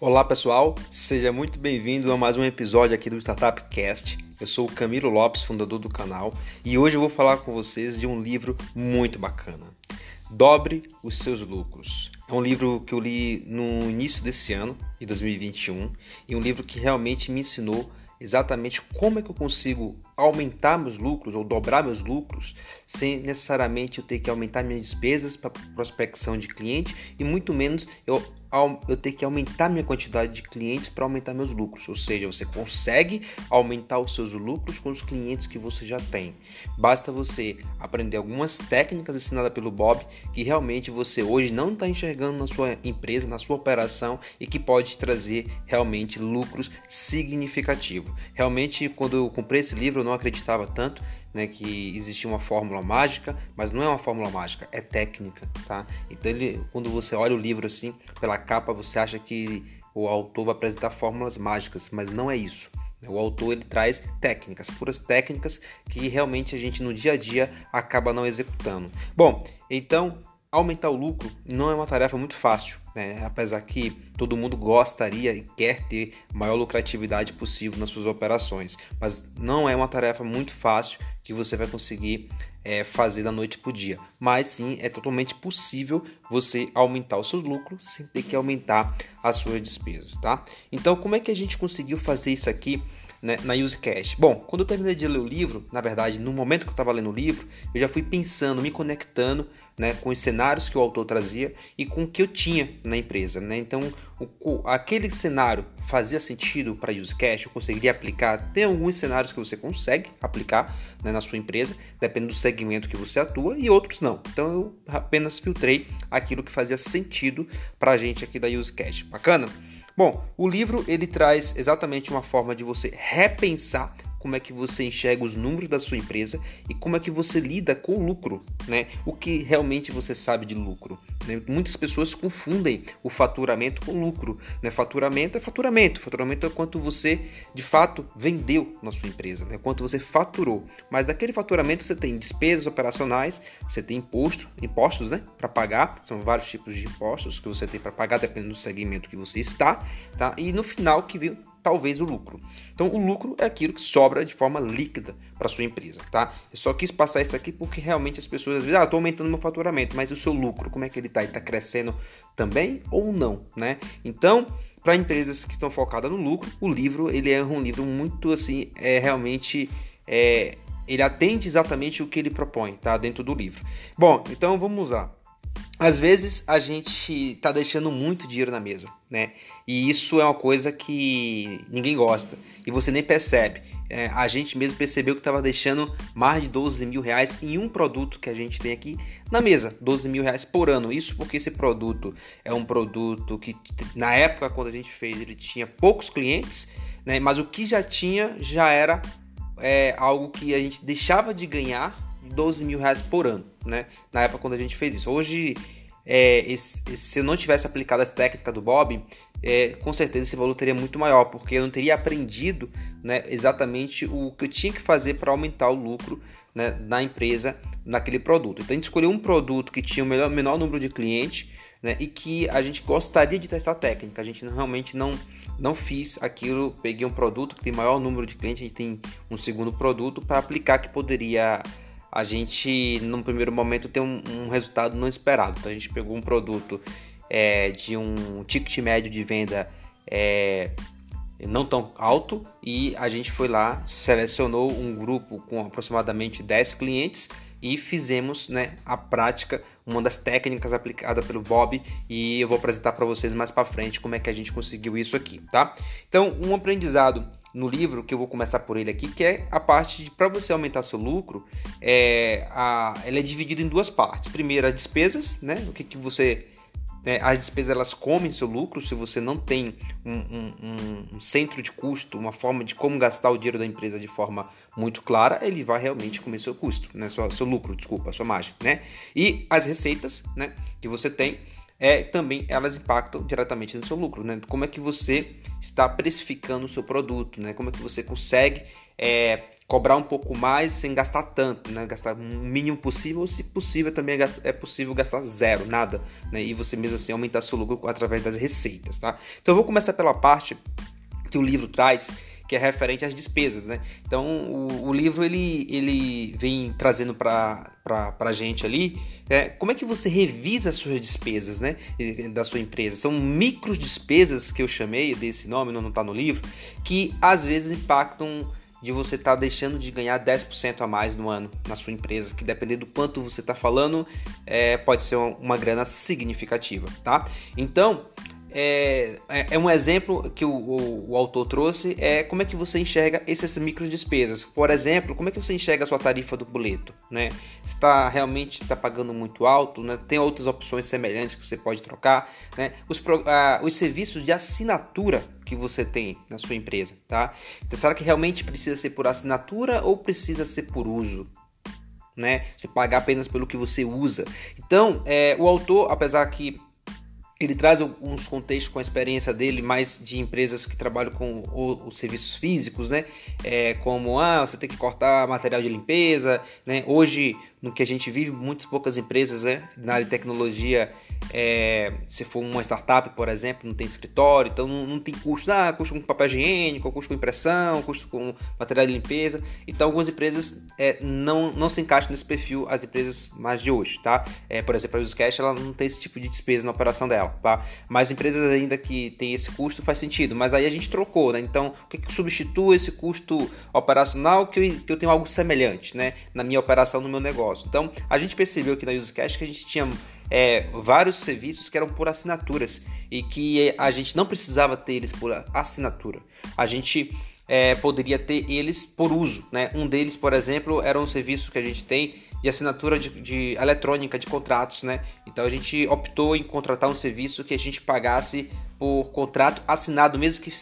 Olá pessoal, seja muito bem-vindo a mais um episódio aqui do Startup Cast. Eu sou o Camilo Lopes, fundador do canal, e hoje eu vou falar com vocês de um livro muito bacana. Dobre os seus lucros. É um livro que eu li no início desse ano, de 2021, e um livro que realmente me ensinou exatamente como é que eu consigo aumentar meus lucros ou dobrar meus lucros sem necessariamente eu ter que aumentar minhas despesas para prospecção de cliente e muito menos eu eu ter que aumentar minha quantidade de clientes para aumentar meus lucros. Ou seja, você consegue aumentar os seus lucros com os clientes que você já tem. Basta você aprender algumas técnicas ensinadas pelo Bob que realmente você hoje não está enxergando na sua empresa, na sua operação e que pode trazer realmente lucros significativos. Realmente, quando eu comprei esse livro, não acreditava tanto né, que existia uma fórmula mágica, mas não é uma fórmula mágica, é técnica, tá? Então ele, quando você olha o livro assim, pela capa, você acha que o autor vai apresentar fórmulas mágicas, mas não é isso. O autor ele traz técnicas, puras técnicas que realmente a gente no dia a dia acaba não executando. Bom, então aumentar o lucro não é uma tarefa muito fácil, né? apesar que todo mundo gostaria e quer ter maior lucratividade possível nas suas operações, mas não é uma tarefa muito fácil que você vai conseguir é, fazer da noite para o dia. Mas sim, é totalmente possível você aumentar os seus lucros sem ter que aumentar as suas despesas, tá? Então, como é que a gente conseguiu fazer isso aqui? Né, na UseCash? Bom, quando eu terminei de ler o livro, na verdade, no momento que eu estava lendo o livro, eu já fui pensando, me conectando né, com os cenários que o autor trazia e com o que eu tinha na empresa. Né? Então, o, aquele cenário fazia sentido para UseCash, eu conseguiria aplicar. Tem alguns cenários que você consegue aplicar né, na sua empresa, dependendo do segmento que você atua, e outros não. Então, eu apenas filtrei aquilo que fazia sentido para a gente aqui da UseCash. Bacana? Bom, o livro ele traz exatamente uma forma de você repensar como é que você enxerga os números da sua empresa e como é que você lida com o lucro, né? O que realmente você sabe de lucro. Né? Muitas pessoas confundem o faturamento com lucro. Né? Faturamento é faturamento. Faturamento é quanto você de fato vendeu na sua empresa, né? quanto você faturou. Mas daquele faturamento você tem despesas operacionais, você tem imposto, impostos né? para pagar. São vários tipos de impostos que você tem para pagar, dependendo do segmento que você está. Tá? E no final que vem talvez o lucro. Então, o lucro é aquilo que sobra de forma líquida para sua empresa, tá? Eu só quis passar isso aqui porque realmente as pessoas às vezes, ah, estou aumentando meu faturamento, mas o seu lucro, como é que ele está? Ele está crescendo também ou não, né? Então, para empresas que estão focadas no lucro, o livro ele é um livro muito assim, é realmente é, ele atende exatamente o que ele propõe, tá? Dentro do livro. Bom, então vamos lá às vezes a gente tá deixando muito dinheiro na mesa, né? E isso é uma coisa que ninguém gosta e você nem percebe. É, a gente mesmo percebeu que estava deixando mais de 12 mil reais em um produto que a gente tem aqui na mesa, 12 mil reais por ano. Isso porque esse produto é um produto que na época quando a gente fez ele tinha poucos clientes, né? Mas o que já tinha já era é, algo que a gente deixava de ganhar 12 mil reais por ano, né? Na época quando a gente fez isso. Hoje, é, esse, se eu não tivesse aplicado essa técnica do Bob, é, com certeza esse valor teria muito maior, porque eu não teria aprendido né, exatamente o que eu tinha que fazer para aumentar o lucro né, na empresa naquele produto. Então a gente escolheu um produto que tinha o menor, menor número de clientes né, e que a gente gostaria de testar a técnica. A gente realmente não não fiz aquilo, peguei um produto que tem maior número de clientes, a gente tem um segundo produto para aplicar que poderia a gente, num primeiro momento, tem um, um resultado não esperado. Então, a gente pegou um produto é, de um ticket médio de venda é, não tão alto e a gente foi lá, selecionou um grupo com aproximadamente 10 clientes e fizemos né, a prática, uma das técnicas aplicada pelo Bob e eu vou apresentar para vocês mais para frente como é que a gente conseguiu isso aqui, tá? Então, um aprendizado no livro, que eu vou começar por ele aqui, que é a parte de para você aumentar seu lucro, é, a, ela é dividida em duas partes. Primeiro, as despesas, né? O que, que você. Né, as despesas elas comem seu lucro se você não tem um, um, um, centro de custo, uma forma de como gastar o dinheiro da empresa de forma muito clara, ele vai realmente comer seu custo, né? Seu, seu lucro, desculpa, sua margem, né? E as receitas, né? Que você tem é, também elas impactam diretamente no seu lucro, né? Como é que você está precificando o seu produto, né? Como é que você consegue é, cobrar um pouco mais sem gastar tanto, né? Gastar o mínimo possível, se possível também é, é possível gastar zero, nada, né? E você mesmo assim aumentar seu lucro através das receitas, tá? Então eu vou começar pela parte que o livro traz, que é referente às despesas, né? Então o, o livro ele, ele vem trazendo para a gente ali é, como é que você revisa as suas despesas, né? Da sua empresa. São micro despesas que eu chamei desse nome, não está no livro, que às vezes impactam de você estar tá deixando de ganhar 10% a mais no ano na sua empresa, que dependendo do quanto você está falando, é, pode ser uma, uma grana significativa, tá? Então, é, é, é, um exemplo que o, o, o, autor trouxe é como é que você enxerga essas micro despesas. Por exemplo, como é que você enxerga a sua tarifa do boleto, né? Está realmente está pagando muito alto, né? Tem outras opções semelhantes que você pode trocar, né? Os, os serviços de assinatura que você tem na sua empresa, tá? Então, será que realmente precisa ser por assinatura ou precisa ser por uso? Né? Você pagar apenas pelo que você usa. Então, é, o autor, apesar que ele traz alguns contextos com a experiência dele, mais de empresas que trabalham com os serviços físicos, né? É, como ah, você tem que cortar material de limpeza, né? Hoje no que a gente vive, muitas poucas empresas né, na área de tecnologia, é, se for uma startup, por exemplo, não tem escritório, então não, não tem custo, ah, custo com papel higiênico, custo com impressão, custo com material de limpeza. Então algumas empresas é, não, não se encaixam nesse perfil, as empresas mais de hoje, tá? É, por exemplo, a UseCash, ela não tem esse tipo de despesa na operação dela, tá? Mas empresas ainda que tem esse custo faz sentido, mas aí a gente trocou, né? Então, o que, que substitui esse custo operacional que eu, que eu tenho algo semelhante, né? Na minha operação, no meu negócio. Então, a gente percebeu aqui na UseCash que a gente tinha é, vários serviços que eram por assinaturas e que a gente não precisava ter eles por assinatura. A gente é, poderia ter eles por uso. Né? Um deles, por exemplo, era um serviço que a gente tem de assinatura de, de, eletrônica de contratos, né? Então a gente optou em contratar um serviço que a gente pagasse por contrato assinado, mesmo que,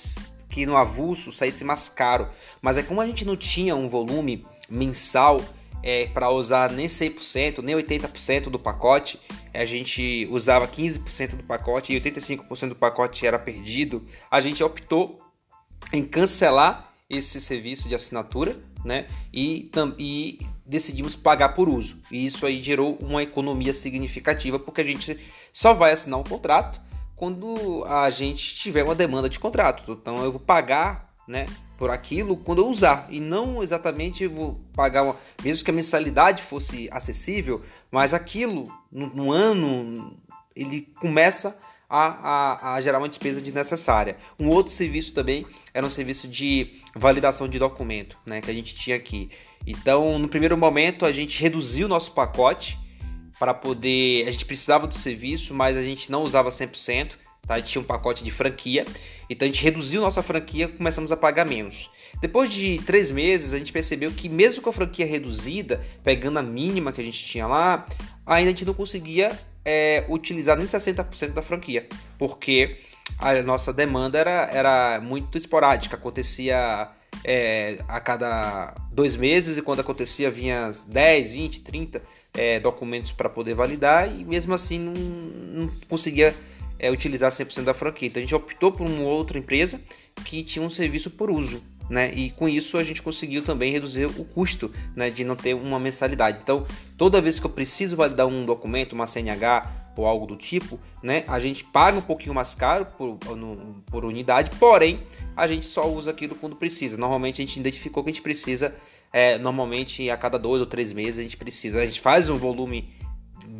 que no avulso saísse mais caro. Mas é como a gente não tinha um volume mensal é, para usar nem 100%, nem 80% do pacote, a gente usava 15% do pacote e 85% do pacote era perdido, a gente optou em cancelar esse serviço de assinatura, né? E, e decidimos pagar por uso. E isso aí gerou uma economia significativa, porque a gente só vai assinar um contrato quando a gente tiver uma demanda de contrato. Então eu vou pagar, né? Por aquilo quando eu usar e não exatamente vou pagar uma, mesmo que a mensalidade fosse acessível, mas aquilo no, no ano ele começa a, a, a, gerar uma despesa desnecessária. Um outro serviço também era um serviço de validação de documento, né, que a gente tinha aqui. Então, no primeiro momento, a gente reduziu o nosso pacote para poder. A gente precisava do serviço, mas a gente não usava 100%. Tá? Tinha um pacote de franquia, então a gente reduziu nossa franquia começamos a pagar menos. Depois de três meses, a gente percebeu que mesmo com a franquia reduzida, pegando a mínima que a gente tinha lá, ainda a gente não conseguia é, utilizar nem 60% da franquia, porque a nossa demanda era, era muito esporádica, acontecia é, a cada dois meses e quando acontecia vinha 10, 20, 30 é, documentos para poder validar e mesmo assim não, não conseguia é, utilizar 100% da franquia. Então a gente optou por uma outra empresa que tinha um serviço por uso. Né? E com isso a gente conseguiu também reduzir o custo né, de não ter uma mensalidade. Então, toda vez que eu preciso validar um documento, uma CNH ou algo do tipo, né, a gente paga um pouquinho mais caro por, por unidade, porém a gente só usa aquilo quando precisa. Normalmente a gente identificou que a gente precisa, é, normalmente a cada dois ou três meses a gente precisa. A gente faz um volume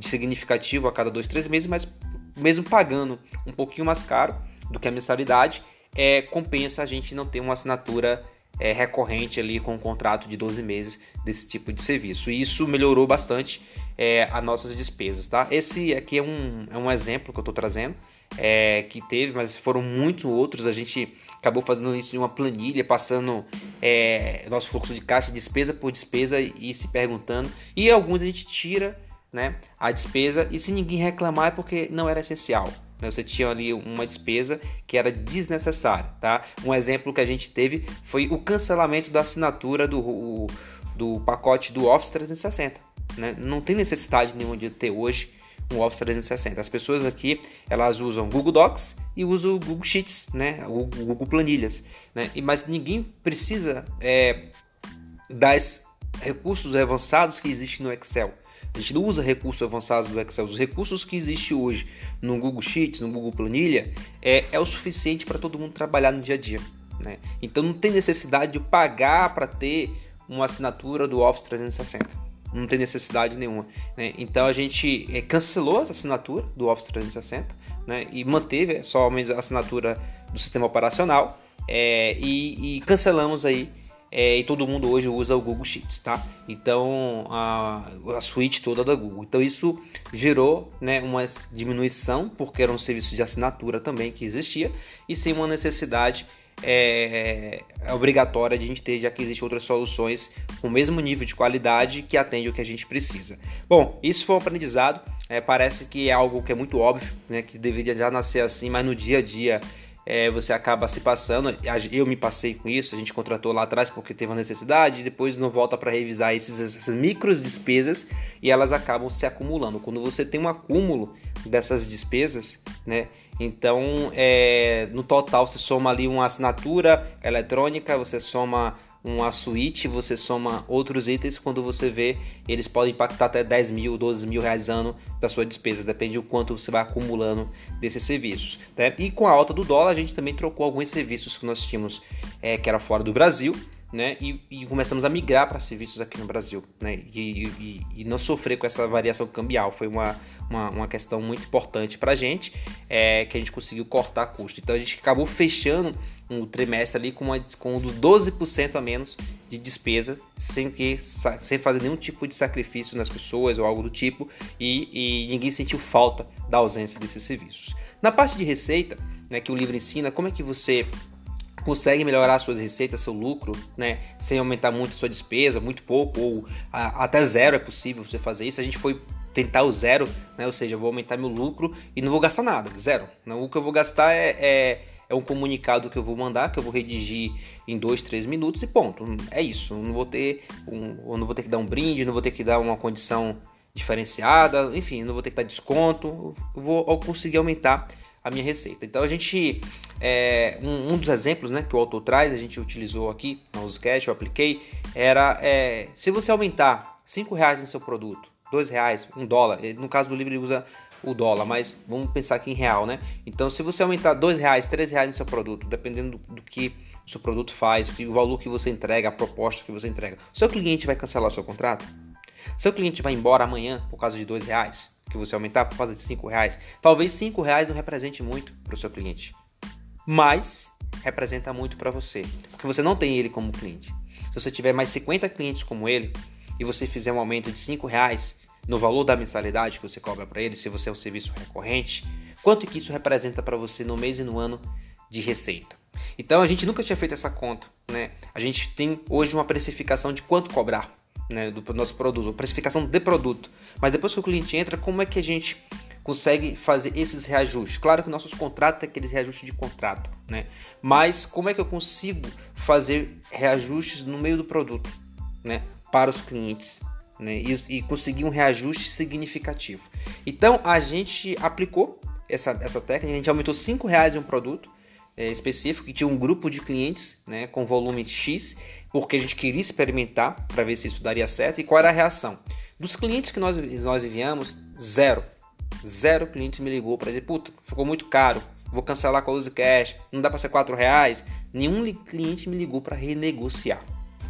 significativo a cada dois, três meses, mas mesmo pagando um pouquinho mais caro do que a mensalidade, é, compensa a gente não ter uma assinatura é, recorrente ali com um contrato de 12 meses desse tipo de serviço. E isso melhorou bastante é, as nossas despesas, tá? Esse aqui é um, é um exemplo que eu estou trazendo, é, que teve, mas foram muitos outros. A gente acabou fazendo isso em uma planilha, passando é, nosso fluxo de caixa, despesa por despesa e se perguntando. E alguns a gente tira né, a despesa e se ninguém reclamar é porque não era essencial. Né? Você tinha ali uma despesa que era desnecessária. Tá? Um exemplo que a gente teve foi o cancelamento da assinatura do, o, do pacote do Office 360. Né? Não tem necessidade nenhuma de ter hoje um Office 360. As pessoas aqui elas usam Google Docs e usam o Google Sheets, né? o Google Planilhas. Né? Mas ninguém precisa é, das recursos avançados que existem no Excel. A gente não usa recursos avançados do Excel. Os recursos que existem hoje no Google Sheets, no Google Planilha, é, é o suficiente para todo mundo trabalhar no dia a dia. Né? Então não tem necessidade de pagar para ter uma assinatura do Office 360. Não tem necessidade nenhuma. Né? Então a gente é, cancelou essa assinatura do Office 360 né? e manteve só a assinatura do sistema operacional é, e, e, cancelamos aí. É, e todo mundo hoje usa o Google Sheets, tá? Então a, a suíte toda da Google. Então isso gerou né, uma diminuição, porque era um serviço de assinatura também que existia, e sim uma necessidade é, é, obrigatória de a gente ter, já que existem outras soluções com o mesmo nível de qualidade que atende o que a gente precisa. Bom, isso foi um aprendizado. É, parece que é algo que é muito óbvio, né, que deveria já nascer assim, mas no dia a dia é, você acaba se passando. Eu me passei com isso, a gente contratou lá atrás porque teve uma necessidade, depois não volta para revisar esses, essas micros despesas e elas acabam se acumulando. Quando você tem um acúmulo dessas despesas, né? Então, é, no total, você soma ali uma assinatura eletrônica, você soma uma suíte, você soma outros itens, quando você vê, eles podem impactar até 10 mil, 12 mil reais ano da sua despesa, depende do quanto você vai acumulando desses serviços. Né? E com a alta do dólar, a gente também trocou alguns serviços que nós tínhamos é, que era fora do Brasil, né? E, e, começamos a migrar para serviços aqui no Brasil, né? E, e, e, não sofrer com essa variação cambial foi uma, uma, uma questão muito importante para a gente, é, que a gente conseguiu cortar custo. Então a gente acabou fechando um trimestre ali com, uma, com 12% a menos de despesa, sem, que, sem fazer nenhum tipo de sacrifício nas pessoas ou algo do tipo, e, e ninguém sentiu falta da ausência desses serviços. Na parte de receita, né, que o livro ensina, como é que você consegue melhorar suas receitas, seu lucro, né, sem aumentar muito sua despesa, muito pouco ou a, até zero é possível você fazer isso. A gente foi tentar o zero, né, ou seja, eu vou aumentar meu lucro e não vou gastar nada, zero. O que eu vou gastar é, é, é um comunicado que eu vou mandar, que eu vou redigir em dois, três minutos e ponto. É isso. Não vou ter, um, não vou ter que dar um brinde, não vou ter que dar uma condição diferenciada, enfim, não vou ter que dar desconto, eu vou conseguir aumentar a minha receita. Então a gente, é, um, um, dos exemplos né, que o autor traz, a gente utilizou aqui no Uscash, eu apliquei, era é, se você aumentar 5 reais no seu produto, 2 reais, 1 dólar, no caso do livro ele usa o dólar, mas vamos pensar aqui em real, né? Então se você aumentar 2 reais, 3 reais no seu produto, dependendo do, que o seu produto faz, o valor que você entrega, a proposta que você entrega, seu cliente vai cancelar o seu contrato? Seu cliente vai embora amanhã por causa de 2 reais? que você aumentar por causa de 5 reais. Talvez 5 reais não represente muito para o seu cliente, mas representa muito para você, porque você não tem ele como cliente. Se você tiver mais 50 clientes como ele e você fizer um aumento de 5 reais no valor da mensalidade que você cobra para ele, se você é um serviço recorrente, quanto que isso representa para você no mês e no ano de receita? Então a gente nunca tinha feito essa conta, né? A gente tem hoje uma precificação de quanto cobrar né, do nosso produto, precificação de produto. Mas depois que o cliente entra, como é que a gente consegue fazer esses reajustes? Claro que nossos contratos têm aqueles reajustes de contrato, né? Mas como é que eu consigo fazer reajustes no meio do produto, né, para os clientes, né, e, e conseguir um reajuste significativo? Então a gente aplicou essa, essa técnica, a gente aumentou cinco reais em um produto é, específico que tinha um grupo de clientes né, com volume X, porque a gente queria experimentar para ver se isso daria certo e qual era a reação. Dos clientes que nós, nós enviamos, zero. Zero clientes me ligou para dizer, puta, ficou muito caro, vou cancelar com a Use Cash, não dá para ser quatro reais. Nenhum cliente me ligou para renegociar,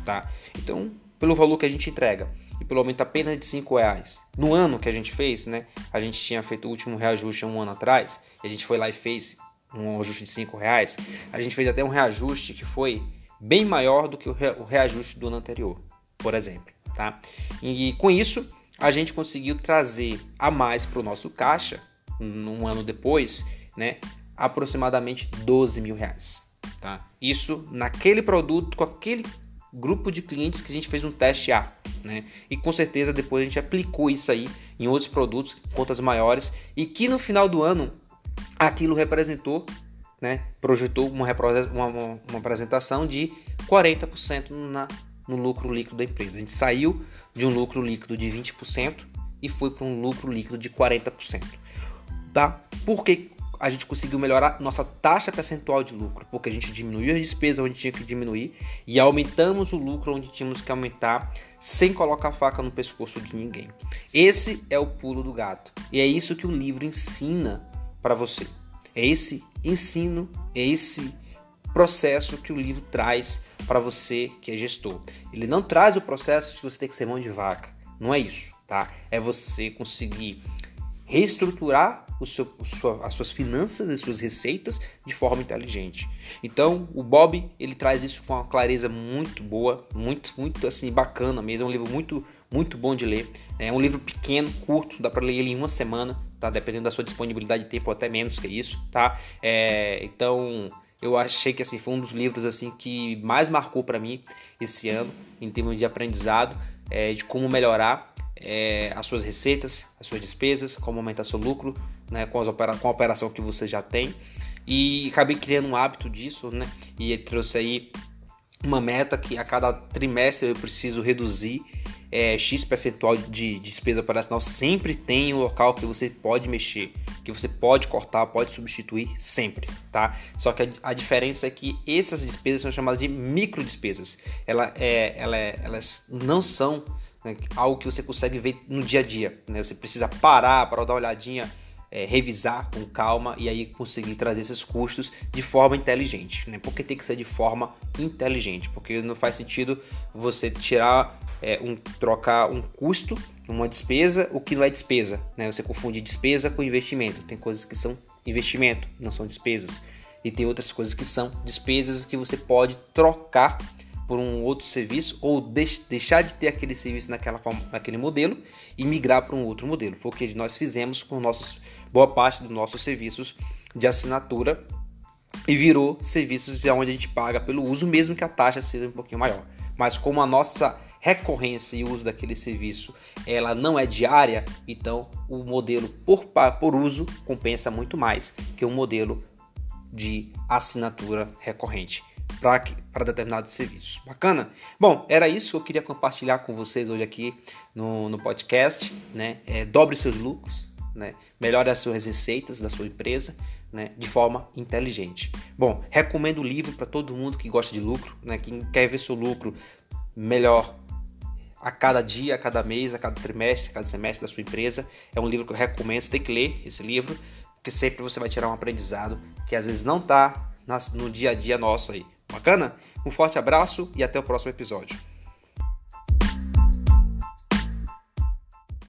tá? Então, pelo valor que a gente entrega e pelo aumento apenas de 5 reais. No ano que a gente fez, né? A gente tinha feito o último reajuste um ano atrás, a gente foi lá e fez um ajuste de 5 reais, a gente fez até um reajuste que foi bem maior do que o reajuste do ano anterior, por exemplo. Tá? E com isso, a gente conseguiu trazer a mais para o nosso caixa, um ano depois, né, aproximadamente 12 mil reais. Tá? Isso naquele produto, com aquele grupo de clientes que a gente fez um teste A. Né? E com certeza depois a gente aplicou isso aí em outros produtos, contas maiores, e que no final do ano aquilo representou, né, projetou uma, uma, uma apresentação de 40% na, no lucro líquido da empresa. A gente saiu de um lucro líquido de 20% e foi para um lucro líquido de 40%. Tá? Por que a gente conseguiu melhorar nossa taxa percentual de lucro, porque a gente diminuiu as despesas onde tinha que diminuir e aumentamos o lucro onde tínhamos que aumentar, sem colocar faca no pescoço de ninguém. Esse é o pulo do gato. E é isso que o livro ensina para você. É esse ensino, é esse processo que o livro traz para você que é gestor. Ele não traz o processo de você ter que ser mão de vaca. Não é isso, tá? É você conseguir reestruturar seu, as suas finanças e suas receitas de forma inteligente. Então, o Bob ele traz isso com uma clareza muito boa, muito muito assim bacana mesmo. É um livro muito muito bom de ler. É um livro pequeno, curto, dá para ler ele em uma semana, tá? Dependendo da sua disponibilidade de tempo, até menos que isso, tá? É, então eu achei que assim foi um dos livros assim que mais marcou para mim esse ano em termos de aprendizado, é, de como melhorar é, as suas receitas, as suas despesas, como aumentar seu lucro, né, com, as opera com a operação que você já tem. E acabei criando um hábito disso, né? E trouxe aí uma meta que a cada trimestre eu preciso reduzir é, X percentual de despesa operacional. Sempre tem um local que você pode mexer, que você pode cortar, pode substituir, sempre, tá? Só que a, a diferença é que essas despesas são chamadas de micro despesas. Ela é, ela é, elas não são né, algo que você consegue ver no dia a dia. Né? Você precisa parar para dar uma olhadinha é, revisar com calma e aí conseguir trazer esses custos de forma inteligente. Né? Porque tem que ser de forma inteligente, porque não faz sentido você tirar é, um trocar um custo, uma despesa, o que não é despesa. Né? Você confunde despesa com investimento. Tem coisas que são investimento, não são despesas. E tem outras coisas que são despesas que você pode trocar por um outro serviço ou deixar de ter aquele serviço naquela forma, naquele modelo e migrar para um outro modelo. Foi o que nós fizemos com nossos boa parte dos nossos serviços de assinatura e virou serviços de onde a gente paga pelo uso, mesmo que a taxa seja um pouquinho maior. Mas como a nossa recorrência e uso daquele serviço ela não é diária, então o modelo por, por uso compensa muito mais que o um modelo de assinatura recorrente para determinados serviços. Bacana? Bom, era isso que eu queria compartilhar com vocês hoje aqui no, no podcast. Né? É, dobre seus lucros, né? melhore as suas receitas da sua empresa né? de forma inteligente. Bom, recomendo o livro para todo mundo que gosta de lucro, né? quem quer ver seu lucro melhor a cada dia, a cada mês, a cada trimestre, a cada semestre da sua empresa. É um livro que eu recomendo, você tem que ler esse livro, porque sempre você vai tirar um aprendizado que às vezes não está no dia a dia nosso aí. Bacana? Um forte abraço e até o próximo episódio.